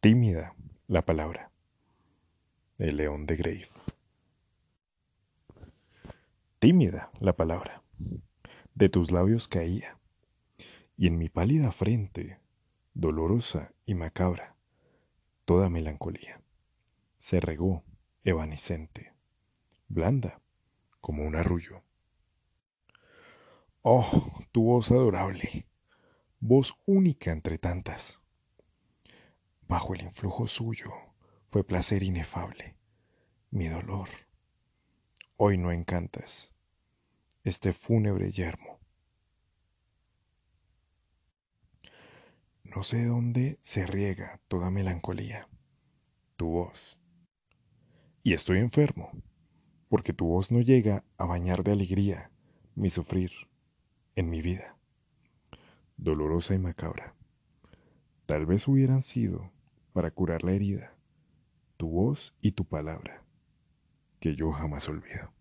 Tímida la palabra. El león de Grave. Tímida la palabra. De tus labios caía. Y en mi pálida frente, dolorosa y macabra, toda melancolía, se regó evanescente, blanda como un arrullo. Oh, tu voz adorable, voz única entre tantas Bajo el influjo suyo fue placer inefable, mi dolor. Hoy no encantas este fúnebre yermo. No sé dónde se riega toda melancolía, tu voz. Y estoy enfermo, porque tu voz no llega a bañar de alegría mi sufrir en mi vida, dolorosa y macabra. Tal vez hubieran sido para curar la herida, tu voz y tu palabra, que yo jamás olvido.